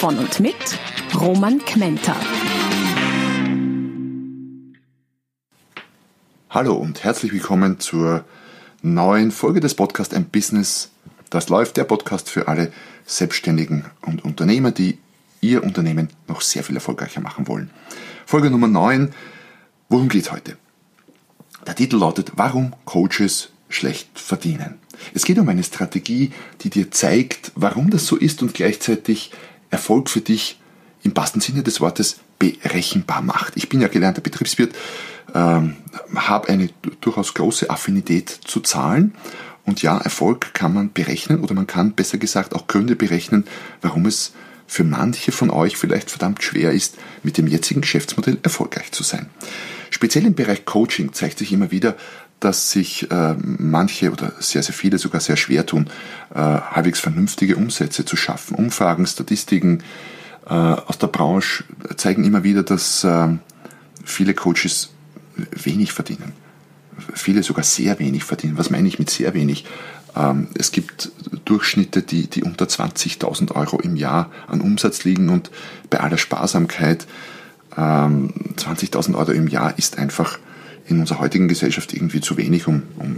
Von und mit Roman Kmenter. Hallo und herzlich willkommen zur neuen Folge des Podcasts Ein Business, das läuft, der Podcast für alle Selbstständigen und Unternehmer, die ihr Unternehmen noch sehr viel erfolgreicher machen wollen. Folge Nummer 9, worum geht heute? Der Titel lautet, warum Coaches schlecht verdienen. Es geht um eine Strategie, die dir zeigt, warum das so ist und gleichzeitig Erfolg für dich im wahrsten Sinne des Wortes berechenbar macht. Ich bin ja gelernter Betriebswirt, ähm, habe eine durchaus große Affinität zu Zahlen und ja, Erfolg kann man berechnen oder man kann besser gesagt auch Gründe berechnen, warum es für manche von euch vielleicht verdammt schwer ist, mit dem jetzigen Geschäftsmodell erfolgreich zu sein. Speziell im Bereich Coaching zeigt sich immer wieder, dass sich äh, manche oder sehr, sehr viele sogar sehr schwer tun, äh, halbwegs vernünftige Umsätze zu schaffen. Umfragen, Statistiken, äh, aus der Branche zeigen immer wieder, dass äh, viele Coaches wenig verdienen. Viele sogar sehr wenig verdienen. Was meine ich mit sehr wenig? Ähm, es gibt Durchschnitte, die, die unter 20.000 Euro im Jahr an Umsatz liegen und bei aller Sparsamkeit 20.000 ähm, Euro im Jahr ist einfach in unserer heutigen Gesellschaft irgendwie zu wenig, um, um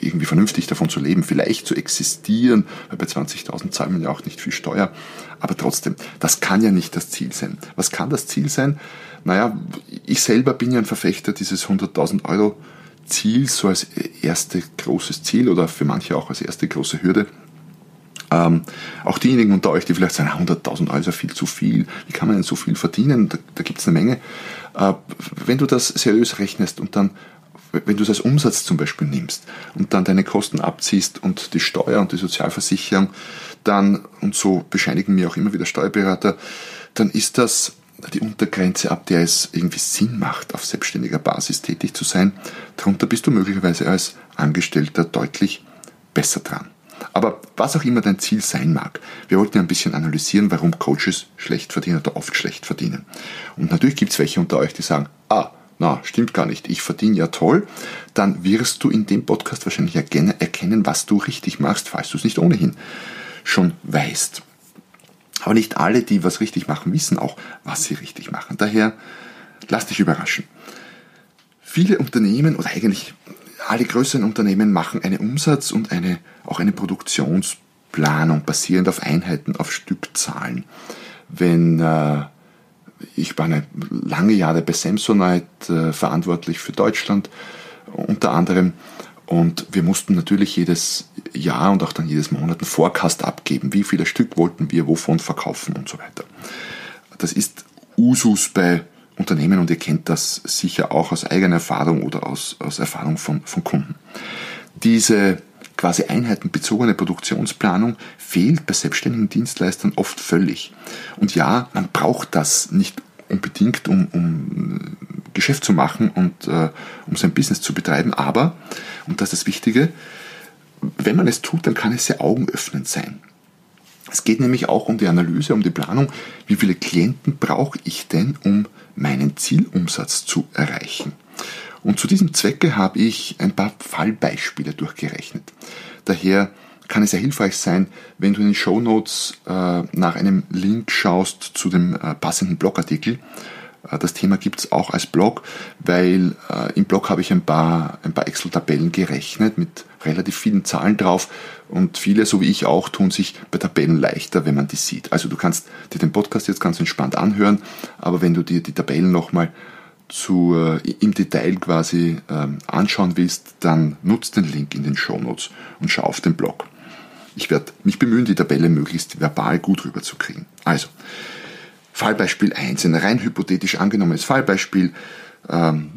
irgendwie vernünftig davon zu leben, vielleicht zu existieren, weil bei 20.000 zahlt man ja auch nicht viel Steuer. Aber trotzdem, das kann ja nicht das Ziel sein. Was kann das Ziel sein? Naja, ich selber bin ja ein Verfechter dieses 100.000 Euro Ziels, so als erste großes Ziel oder für manche auch als erste große Hürde. Ähm, auch diejenigen unter euch, die vielleicht sagen, 100.000 Euro ist ja viel zu viel, wie kann man denn so viel verdienen? Da, da gibt es eine Menge. Äh, wenn du das seriös rechnest und dann wenn du es als Umsatz zum Beispiel nimmst und dann deine Kosten abziehst und die Steuer und die Sozialversicherung, dann, und so bescheinigen mir auch immer wieder Steuerberater, dann ist das die Untergrenze, ab der es irgendwie Sinn macht, auf selbstständiger Basis tätig zu sein. Darunter bist du möglicherweise als Angestellter deutlich besser dran. Aber was auch immer dein Ziel sein mag, wir wollten ja ein bisschen analysieren, warum Coaches schlecht verdienen oder oft schlecht verdienen. Und natürlich gibt es welche unter euch, die sagen, ah, na, stimmt gar nicht, ich verdiene ja toll, dann wirst du in dem Podcast wahrscheinlich erkennen, was du richtig machst, falls du es nicht ohnehin schon weißt. Aber nicht alle, die was richtig machen, wissen auch, was sie richtig machen. Daher lass dich überraschen. Viele Unternehmen oder eigentlich alle größeren Unternehmen machen eine Umsatz- und eine, auch eine Produktionsplanung basierend auf Einheiten, auf Stückzahlen. Wenn äh, ich war eine lange Jahre bei Samsonite äh, verantwortlich für Deutschland unter anderem. Und wir mussten natürlich jedes Jahr und auch dann jedes Monat einen Forecast abgeben. Wie viele Stück wollten wir wovon verkaufen und so weiter. Das ist Usus bei Unternehmen und ihr kennt das sicher auch aus eigener Erfahrung oder aus, aus Erfahrung von, von Kunden. Diese quasi einheitenbezogene Produktionsplanung fehlt bei selbstständigen Dienstleistern oft völlig. Und ja, man braucht das nicht unbedingt, um, um Geschäft zu machen und äh, um sein Business zu betreiben, aber, und das ist das Wichtige, wenn man es tut, dann kann es sehr augenöffnend sein. Es geht nämlich auch um die Analyse, um die Planung, wie viele Klienten brauche ich denn, um meinen Zielumsatz zu erreichen. Und zu diesem Zwecke habe ich ein paar Fallbeispiele durchgerechnet. Daher kann es sehr hilfreich sein, wenn du in den Show Notes äh, nach einem Link schaust zu dem äh, passenden Blogartikel. Äh, das Thema gibt es auch als Blog, weil äh, im Blog habe ich ein paar, ein paar Excel-Tabellen gerechnet mit relativ vielen Zahlen drauf und viele, so wie ich auch, tun sich bei Tabellen leichter, wenn man die sieht. Also du kannst dir den Podcast jetzt ganz entspannt anhören, aber wenn du dir die Tabellen nochmal äh, im Detail quasi ähm, anschauen willst, dann nutzt den Link in den Show Notes und schau auf den Blog. Ich werde mich bemühen, die Tabelle möglichst verbal gut rüberzukriegen. Also, Fallbeispiel 1, ein rein hypothetisch angenommenes Fallbeispiel ähm,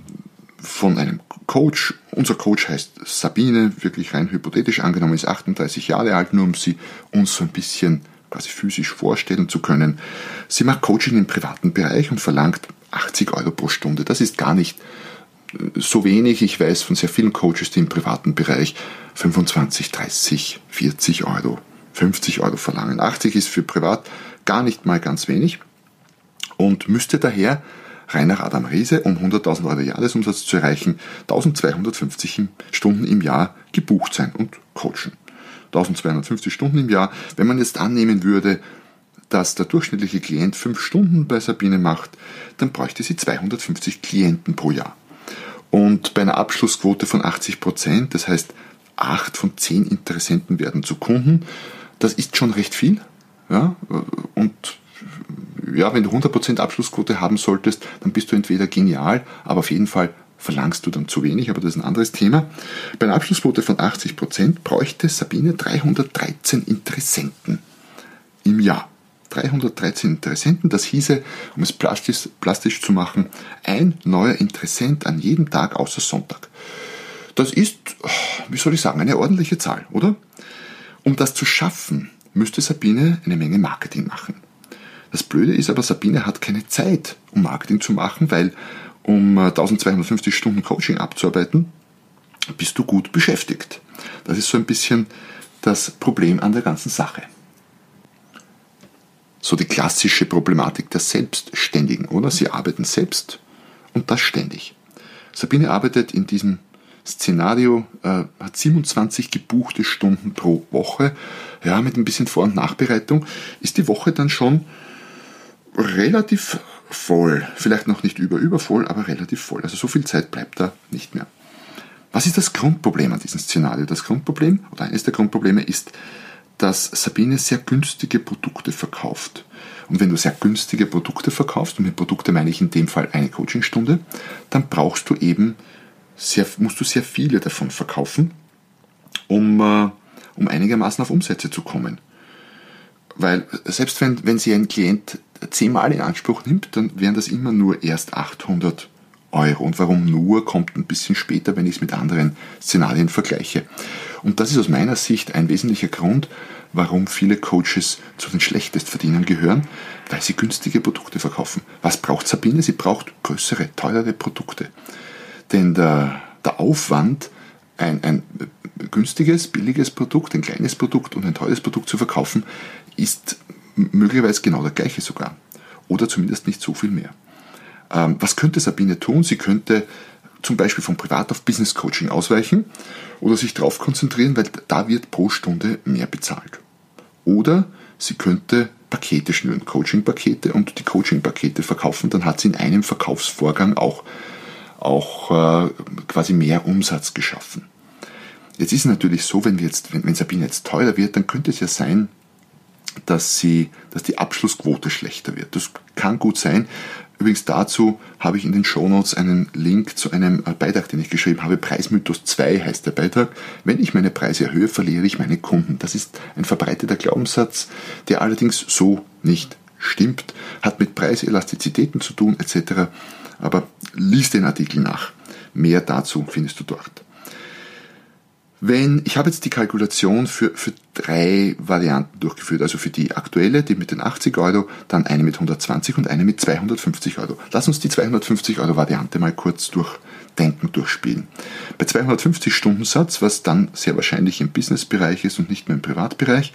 von einem Coach. Unser Coach heißt Sabine, wirklich rein hypothetisch angenommen, ist 38 Jahre alt, nur um sie uns so ein bisschen quasi physisch vorstellen zu können. Sie macht Coaching im privaten Bereich und verlangt 80 Euro pro Stunde. Das ist gar nicht äh, so wenig. Ich weiß von sehr vielen Coaches, die im privaten Bereich 25, 30, 40 Euro, 50 Euro verlangen. 80 ist für privat gar nicht mal ganz wenig und müsste daher rein nach Adam Riese, um 100.000 Euro Jahresumsatz zu erreichen, 1250 Stunden im Jahr gebucht sein und coachen. 1250 Stunden im Jahr. Wenn man jetzt annehmen würde, dass der durchschnittliche Klient 5 Stunden bei Sabine macht, dann bräuchte sie 250 Klienten pro Jahr. Und bei einer Abschlussquote von 80 Prozent, das heißt 8 von 10 Interessenten werden zu Kunden, das ist schon recht viel. Ja? Und ja, wenn du 100% Abschlussquote haben solltest, dann bist du entweder genial, aber auf jeden Fall verlangst du dann zu wenig, aber das ist ein anderes Thema. Bei einer Abschlussquote von 80% bräuchte Sabine 313 Interessenten im Jahr. 313 Interessenten, das hieße, um es plastisch, plastisch zu machen, ein neuer Interessent an jedem Tag außer Sonntag. Das ist, wie soll ich sagen, eine ordentliche Zahl, oder? Um das zu schaffen, müsste Sabine eine Menge Marketing machen. Das Blöde ist aber, Sabine hat keine Zeit, um Marketing zu machen, weil um 1250 äh, Stunden Coaching abzuarbeiten, bist du gut beschäftigt. Das ist so ein bisschen das Problem an der ganzen Sache. So die klassische Problematik der Selbstständigen, oder? Sie arbeiten selbst und das ständig. Sabine arbeitet in diesem Szenario, äh, hat 27 gebuchte Stunden pro Woche. Ja, mit ein bisschen Vor- und Nachbereitung ist die Woche dann schon relativ voll. Vielleicht noch nicht über übervoll, aber relativ voll. Also so viel Zeit bleibt da nicht mehr. Was ist das Grundproblem an diesem Szenario? Das Grundproblem oder eines der Grundprobleme ist, dass Sabine sehr günstige Produkte verkauft. Und wenn du sehr günstige Produkte verkaufst, und mit Produkte meine ich in dem Fall eine Coachingstunde, dann brauchst du eben sehr, musst du sehr viele davon verkaufen, um, äh, um einigermaßen auf Umsätze zu kommen. Weil selbst wenn, wenn sie ein Klient zehnmal in Anspruch nimmt, dann wären das immer nur erst 800 Euro. Und warum nur, kommt ein bisschen später, wenn ich es mit anderen Szenarien vergleiche. Und das ist aus meiner Sicht ein wesentlicher Grund, warum viele Coaches zu den Schlechtestverdienern gehören, weil sie günstige Produkte verkaufen. Was braucht Sabine? Sie braucht größere, teurere Produkte. Denn der, der Aufwand, ein, ein günstiges, billiges Produkt, ein kleines Produkt und ein teures Produkt zu verkaufen, ist möglicherweise genau der gleiche sogar. Oder zumindest nicht so viel mehr. Ähm, was könnte Sabine tun? Sie könnte zum Beispiel von Privat auf Business Coaching ausweichen oder sich darauf konzentrieren, weil da wird pro Stunde mehr bezahlt. Oder sie könnte Pakete schnüren, Coaching-Pakete und die Coaching-Pakete verkaufen, dann hat sie in einem Verkaufsvorgang auch, auch äh, quasi mehr Umsatz geschaffen. Jetzt ist es natürlich so, wenn, wir jetzt, wenn, wenn Sabine jetzt teurer wird, dann könnte es ja sein, dass, sie, dass die Abschlussquote schlechter wird. Das kann gut sein. Übrigens dazu habe ich in den Shownotes einen Link zu einem äh, Beitrag, den ich geschrieben habe. Preismythos 2 heißt der Beitrag. Wenn ich meine Preise erhöhe, verliere ich meine Kunden. Das ist ein verbreiteter Glaubenssatz, der allerdings so nicht stimmt, hat mit Preiselastizitäten zu tun etc. Aber lies den Artikel nach. Mehr dazu findest du dort. Wenn, ich habe jetzt die Kalkulation für, für drei Varianten durchgeführt, also für die aktuelle, die mit den 80 Euro, dann eine mit 120 und eine mit 250 Euro. Lass uns die 250 Euro Variante mal kurz durchdenken, durchspielen. Bei 250 Stundensatz, was dann sehr wahrscheinlich im Businessbereich ist und nicht mehr im Privatbereich,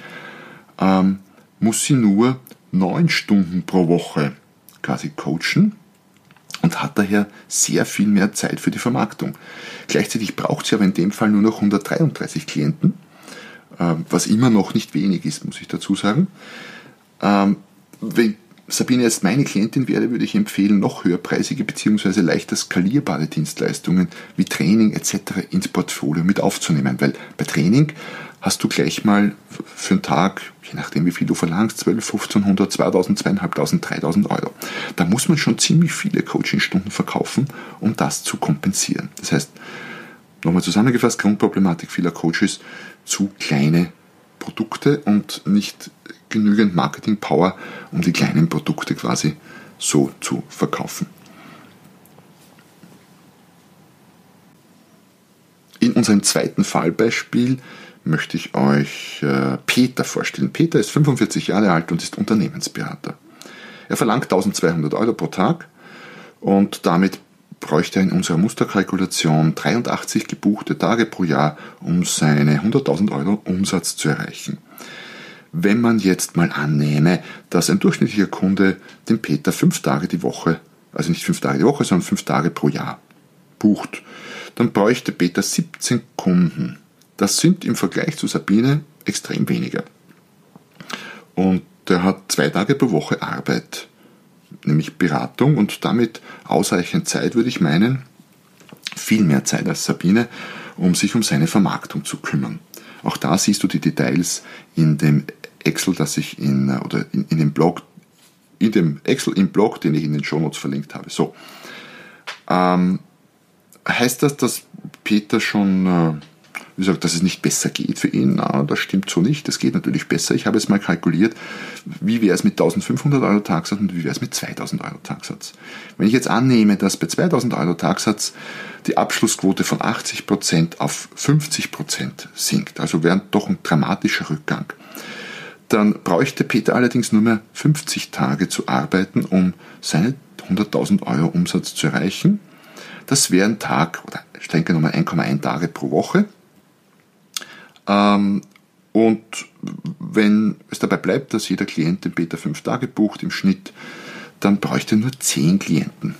ähm, muss sie nur neun Stunden pro Woche quasi coachen und hat daher sehr viel mehr Zeit für die Vermarktung. Gleichzeitig braucht sie aber in dem Fall nur noch 133 Klienten, ähm, was immer noch nicht wenig ist, muss ich dazu sagen. Ähm, wenn Sabine jetzt meine Klientin wäre, würde ich empfehlen, noch höherpreisige bzw. leichter skalierbare Dienstleistungen wie Training etc. ins Portfolio mit aufzunehmen, weil bei Training hast du gleich mal für einen Tag, je nachdem wie viel du verlangst, 12, 1500, 2000, 2500, 3000 Euro. Da muss man schon ziemlich viele Coachingstunden verkaufen, um das zu kompensieren. Das heißt, nochmal zusammengefasst, Grundproblematik vieler Coaches, zu kleine Produkte und nicht genügend Marketing Power, um die kleinen Produkte quasi so zu verkaufen. In unserem zweiten Fallbeispiel möchte ich euch äh, Peter vorstellen. Peter ist 45 Jahre alt und ist Unternehmensberater. Er verlangt 1200 Euro pro Tag und damit bräuchte er in unserer Musterkalkulation 83 gebuchte Tage pro Jahr, um seine 100.000 Euro Umsatz zu erreichen. Wenn man jetzt mal annehme, dass ein durchschnittlicher Kunde den Peter fünf Tage die Woche, also nicht fünf Tage die Woche, sondern fünf Tage pro Jahr bucht, dann bräuchte Peter 17 Kunden. Das sind im Vergleich zu Sabine extrem weniger. Und er hat zwei Tage pro Woche Arbeit nämlich Beratung und damit ausreichend Zeit, würde ich meinen, viel mehr Zeit als Sabine, um sich um seine Vermarktung zu kümmern. Auch da siehst du die Details in dem Excel, das ich in, oder in, in dem Blog, in dem Excel im Blog, den ich in den Shownotes verlinkt habe. So. Ähm, heißt das, dass Peter schon äh, wie gesagt, dass es nicht besser geht für ihn. Na, das stimmt so nicht. Es geht natürlich besser. Ich habe jetzt mal kalkuliert, wie wäre es mit 1500 Euro Tagsatz und wie wäre es mit 2000 Euro Tagsatz. Wenn ich jetzt annehme, dass bei 2000 Euro Tagsatz die Abschlussquote von 80% auf 50% sinkt, also wäre doch ein dramatischer Rückgang, dann bräuchte Peter allerdings nur mehr 50 Tage zu arbeiten, um seine 100.000 Euro Umsatz zu erreichen. Das wäre ein Tag oder streng genommen 1,1 Tage pro Woche. Ähm, und wenn es dabei bleibt, dass jeder Klient den Beta 5 Tage bucht im Schnitt, dann bräuchte er nur 10 Klienten.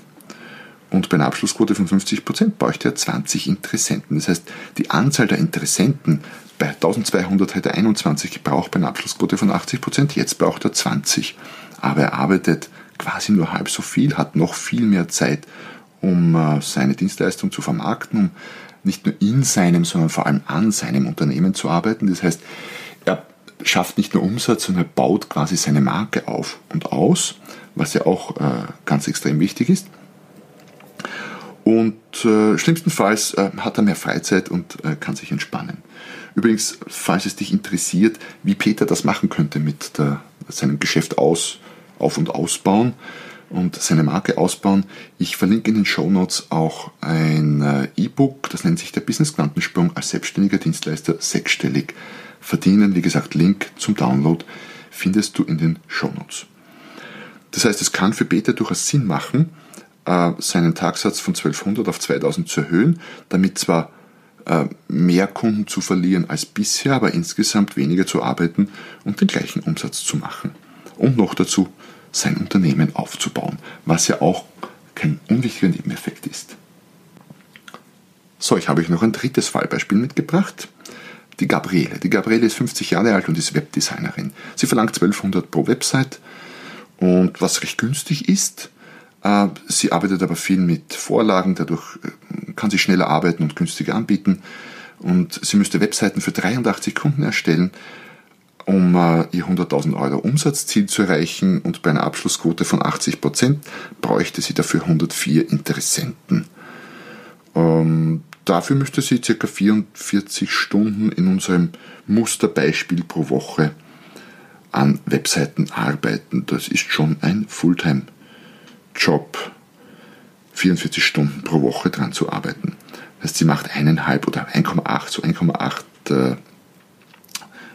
Und bei einer Abschlussquote von 50% bräuchte er 20 Interessenten. Das heißt, die Anzahl der Interessenten bei 1200 hätte er 21 gebraucht, bei einer Abschlussquote von 80%, jetzt braucht er 20. Aber er arbeitet quasi nur halb so viel, hat noch viel mehr Zeit, um äh, seine Dienstleistung zu vermarkten, um nicht nur in seinem, sondern vor allem an seinem Unternehmen zu arbeiten. Das heißt, er schafft nicht nur Umsatz, sondern er baut quasi seine Marke auf und aus, was ja auch äh, ganz extrem wichtig ist. Und äh, schlimmstenfalls äh, hat er mehr Freizeit und äh, kann sich entspannen. Übrigens, falls es dich interessiert, wie Peter das machen könnte mit der, seinem Geschäft aus, auf- und ausbauen, und seine Marke ausbauen. Ich verlinke in den Show Notes auch ein äh, E-Book, das nennt sich der Business Quantensprung als selbstständiger Dienstleister sechsstellig verdienen. Wie gesagt, Link zum Download findest du in den Show Notes. Das heißt, es kann für Peter durchaus Sinn machen, äh, seinen Tagsatz von 1200 auf 2000 zu erhöhen, damit zwar äh, mehr Kunden zu verlieren als bisher, aber insgesamt weniger zu arbeiten und den gleichen Umsatz zu machen. Und noch dazu sein Unternehmen aufzubauen, was ja auch kein unwichtiger Nebeneffekt ist. So, ich habe euch noch ein drittes Fallbeispiel mitgebracht. Die Gabriele. Die Gabriele ist 50 Jahre alt und ist Webdesignerin. Sie verlangt 1200 pro Website und was recht günstig ist. Äh, sie arbeitet aber viel mit Vorlagen, dadurch äh, kann sie schneller arbeiten und günstiger anbieten. Und sie müsste Webseiten für 83 Kunden erstellen um äh, ihr 100.000 Euro Umsatzziel zu erreichen und bei einer Abschlussquote von 80 Prozent bräuchte sie dafür 104 Interessenten. Ähm, dafür müsste sie ca. 44 Stunden in unserem Musterbeispiel pro Woche an Webseiten arbeiten. Das ist schon ein Fulltime-Job, 44 Stunden pro Woche dran zu arbeiten. Das heißt, sie macht eineinhalb oder 1,8, so 1,8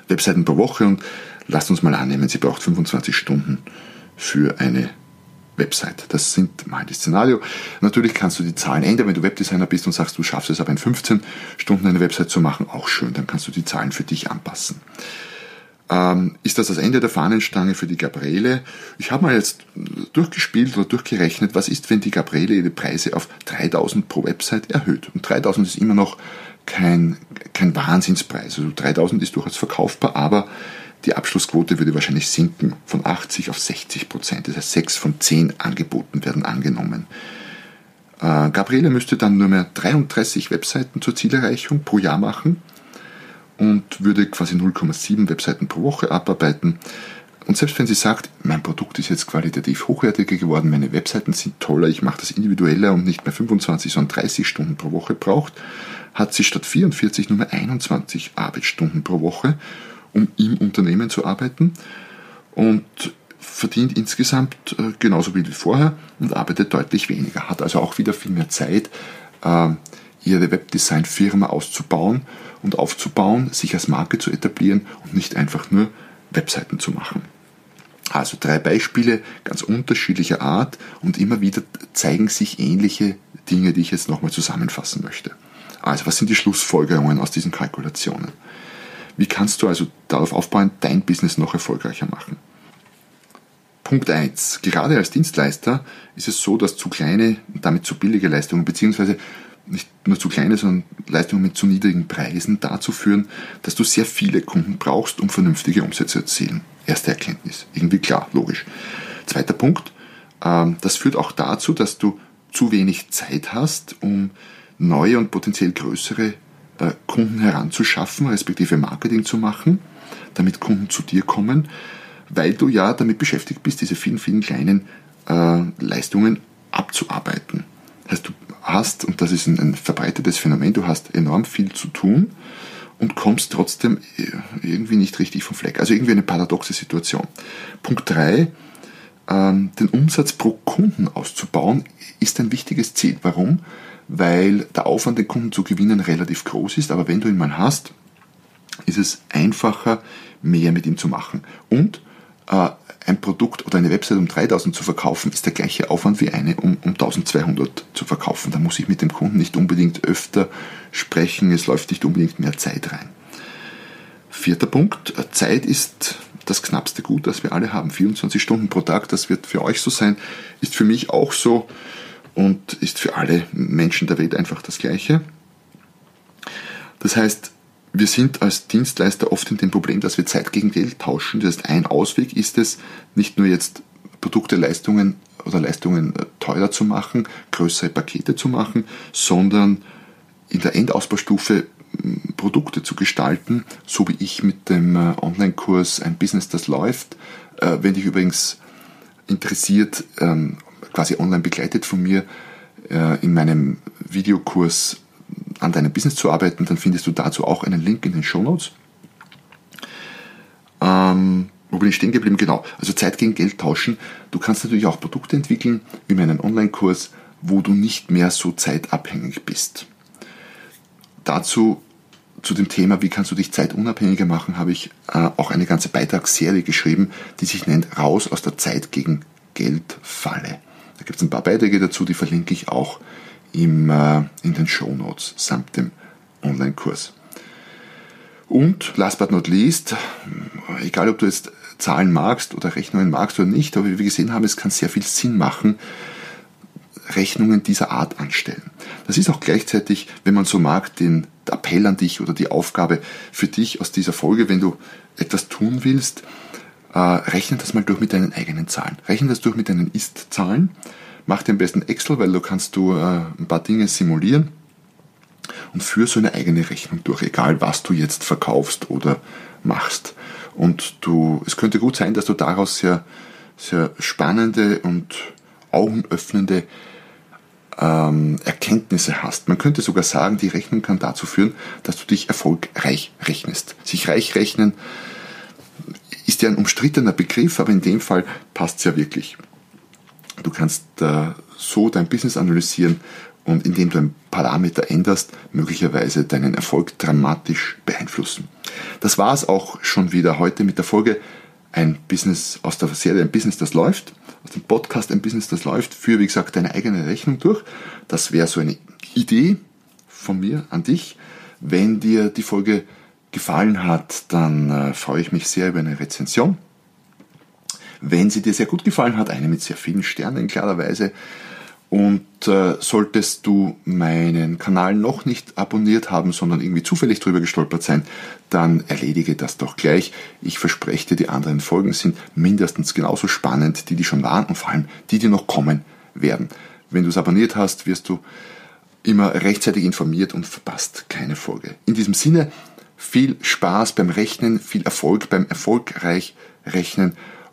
Webseiten pro Woche und lasst uns mal annehmen, sie braucht 25 Stunden für eine Website. Das sind mal das Szenario. Natürlich kannst du die Zahlen ändern, wenn du Webdesigner bist und sagst, du schaffst es aber in 15 Stunden eine Website zu machen, auch schön, dann kannst du die Zahlen für dich anpassen. Ähm, ist das das Ende der Fahnenstange für die Gabriele? Ich habe mal jetzt durchgespielt oder durchgerechnet, was ist, wenn die Gabriele ihre Preise auf 3000 pro Website erhöht. Und 3000 ist immer noch kein, kein Wahnsinnspreis. Also 3000 ist durchaus verkaufbar, aber die Abschlussquote würde wahrscheinlich sinken von 80 auf 60 Prozent. Das heißt, 6 von 10 Angeboten werden angenommen. Äh, Gabriele müsste dann nur mehr 33 Webseiten zur Zielerreichung pro Jahr machen und würde quasi 0,7 Webseiten pro Woche abarbeiten. Und selbst wenn sie sagt, mein Produkt ist jetzt qualitativ hochwertiger geworden, meine Webseiten sind toller, ich mache das individueller und nicht mehr 25, sondern 30 Stunden pro Woche braucht, hat sie statt 44 nur mehr 21 Arbeitsstunden pro Woche, um im Unternehmen zu arbeiten und verdient insgesamt äh, genauso wie vorher und arbeitet deutlich weniger, hat also auch wieder viel mehr Zeit, äh, ihre Webdesign-Firma auszubauen und aufzubauen, sich als Marke zu etablieren und nicht einfach nur Webseiten zu machen. Also drei Beispiele ganz unterschiedlicher Art und immer wieder zeigen sich ähnliche Dinge, die ich jetzt nochmal zusammenfassen möchte. Also was sind die Schlussfolgerungen aus diesen Kalkulationen? Wie kannst du also darauf aufbauen, dein Business noch erfolgreicher machen? Punkt 1. Gerade als Dienstleister ist es so, dass zu kleine und damit zu billige Leistungen, beziehungsweise nicht nur zu kleine, sondern Leistungen mit zu niedrigen Preisen dazu führen, dass du sehr viele Kunden brauchst, um vernünftige Umsätze zu erzielen. Erste Erkenntnis. Irgendwie klar, logisch. Zweiter Punkt. Ähm, das führt auch dazu, dass du zu wenig Zeit hast, um neue und potenziell größere äh, Kunden heranzuschaffen, respektive Marketing zu machen, damit Kunden zu dir kommen, weil du ja damit beschäftigt bist, diese vielen, vielen kleinen äh, Leistungen abzuarbeiten. Das heißt, du hast, und das ist ein, ein verbreitetes Phänomen, du hast enorm viel zu tun und kommst trotzdem äh, irgendwie nicht richtig vom Fleck. Also irgendwie eine paradoxe Situation. Punkt 3, ähm, den Umsatz pro Kunden auszubauen, ist ein wichtiges Ziel. Warum? Weil der Aufwand, den Kunden zu gewinnen, relativ groß ist, aber wenn du ihn mal hast, ist es einfacher, mehr mit ihm zu machen. Und ein Produkt oder eine Website um 3000 zu verkaufen, ist der gleiche Aufwand wie eine um, um 1200 zu verkaufen. Da muss ich mit dem Kunden nicht unbedingt öfter sprechen, es läuft nicht unbedingt mehr Zeit rein. Vierter Punkt, Zeit ist das knappste Gut, das wir alle haben. 24 Stunden pro Tag, das wird für euch so sein, ist für mich auch so und ist für alle Menschen der Welt einfach das Gleiche. Das heißt, wir sind als Dienstleister oft in dem Problem, dass wir Zeit gegen Geld tauschen. Das heißt, ein Ausweg ist es, nicht nur jetzt Produkte, Leistungen oder Leistungen äh, teurer zu machen, größere Pakete zu machen, sondern in der Endausbaustufe Produkte zu gestalten, so wie ich mit dem äh, Online-Kurs Ein Business, das läuft. Äh, wenn dich übrigens interessiert, ähm, quasi online begleitet von mir, in meinem Videokurs an deinem Business zu arbeiten, dann findest du dazu auch einen Link in den Show Notes. Ähm, wo bin ich stehen geblieben? Genau. Also Zeit gegen Geld tauschen. Du kannst natürlich auch Produkte entwickeln, wie meinen Online-Kurs, wo du nicht mehr so zeitabhängig bist. Dazu zu dem Thema, wie kannst du dich zeitunabhängiger machen, habe ich äh, auch eine ganze Beitragsserie geschrieben, die sich nennt Raus aus der Zeit gegen Geld Falle. Da gibt es ein paar Beiträge dazu, die verlinke ich auch im, äh, in den Show Notes samt dem Online-Kurs. Und last but not least, egal ob du jetzt Zahlen magst oder Rechnungen magst oder nicht, aber wie wir gesehen haben, es kann sehr viel Sinn machen, Rechnungen dieser Art anstellen. Das ist auch gleichzeitig, wenn man so mag, den Appell an dich oder die Aufgabe für dich aus dieser Folge, wenn du etwas tun willst, äh, rechne das mal durch mit deinen eigenen Zahlen. Rechne das durch mit deinen Ist-Zahlen Mach dir am besten Excel, weil da kannst du äh, ein paar Dinge simulieren und führ so eine eigene Rechnung durch, egal was du jetzt verkaufst oder machst. Und du, es könnte gut sein, dass du daraus sehr, sehr spannende und augenöffnende ähm, Erkenntnisse hast. Man könnte sogar sagen, die Rechnung kann dazu führen, dass du dich erfolgreich rechnest. Sich reich rechnen ist ja ein umstrittener Begriff, aber in dem Fall passt es ja wirklich. Du kannst äh, so dein Business analysieren und indem du ein Parameter änderst, möglicherweise deinen Erfolg dramatisch beeinflussen. Das war es auch schon wieder heute mit der Folge ein Business aus der Serie Ein Business, das läuft, aus dem Podcast Ein Business, das läuft, für, wie gesagt, deine eigene Rechnung durch. Das wäre so eine Idee von mir an dich. Wenn dir die Folge gefallen hat, dann äh, freue ich mich sehr über eine Rezension wenn sie dir sehr gut gefallen hat, eine mit sehr vielen Sternen klarerweise. Und äh, solltest du meinen Kanal noch nicht abonniert haben, sondern irgendwie zufällig drüber gestolpert sein, dann erledige das doch gleich. Ich verspreche dir, die anderen Folgen sind mindestens genauso spannend, die die schon waren und vor allem die, die noch kommen werden. Wenn du es abonniert hast, wirst du immer rechtzeitig informiert und verpasst keine Folge. In diesem Sinne, viel Spaß beim Rechnen, viel Erfolg beim erfolgreich Rechnen